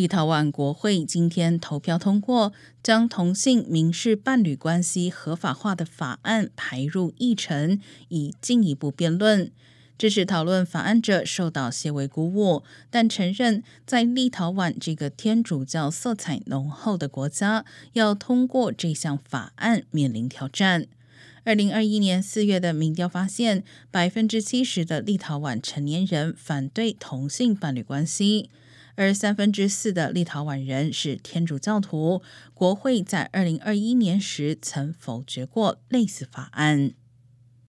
立陶宛国会今天投票通过将同性民事伴侣关系合法化的法案排入议程，以进一步辩论。支持讨论法案者受到些微鼓舞，但承认在立陶宛这个天主教色彩浓厚的国家，要通过这项法案面临挑战。二零二一年四月的民调发现，百分之七十的立陶宛成年人反对同性伴侣关系。而三分之四的立陶宛人是天主教徒，国会在二零二一年时曾否决过类似法案。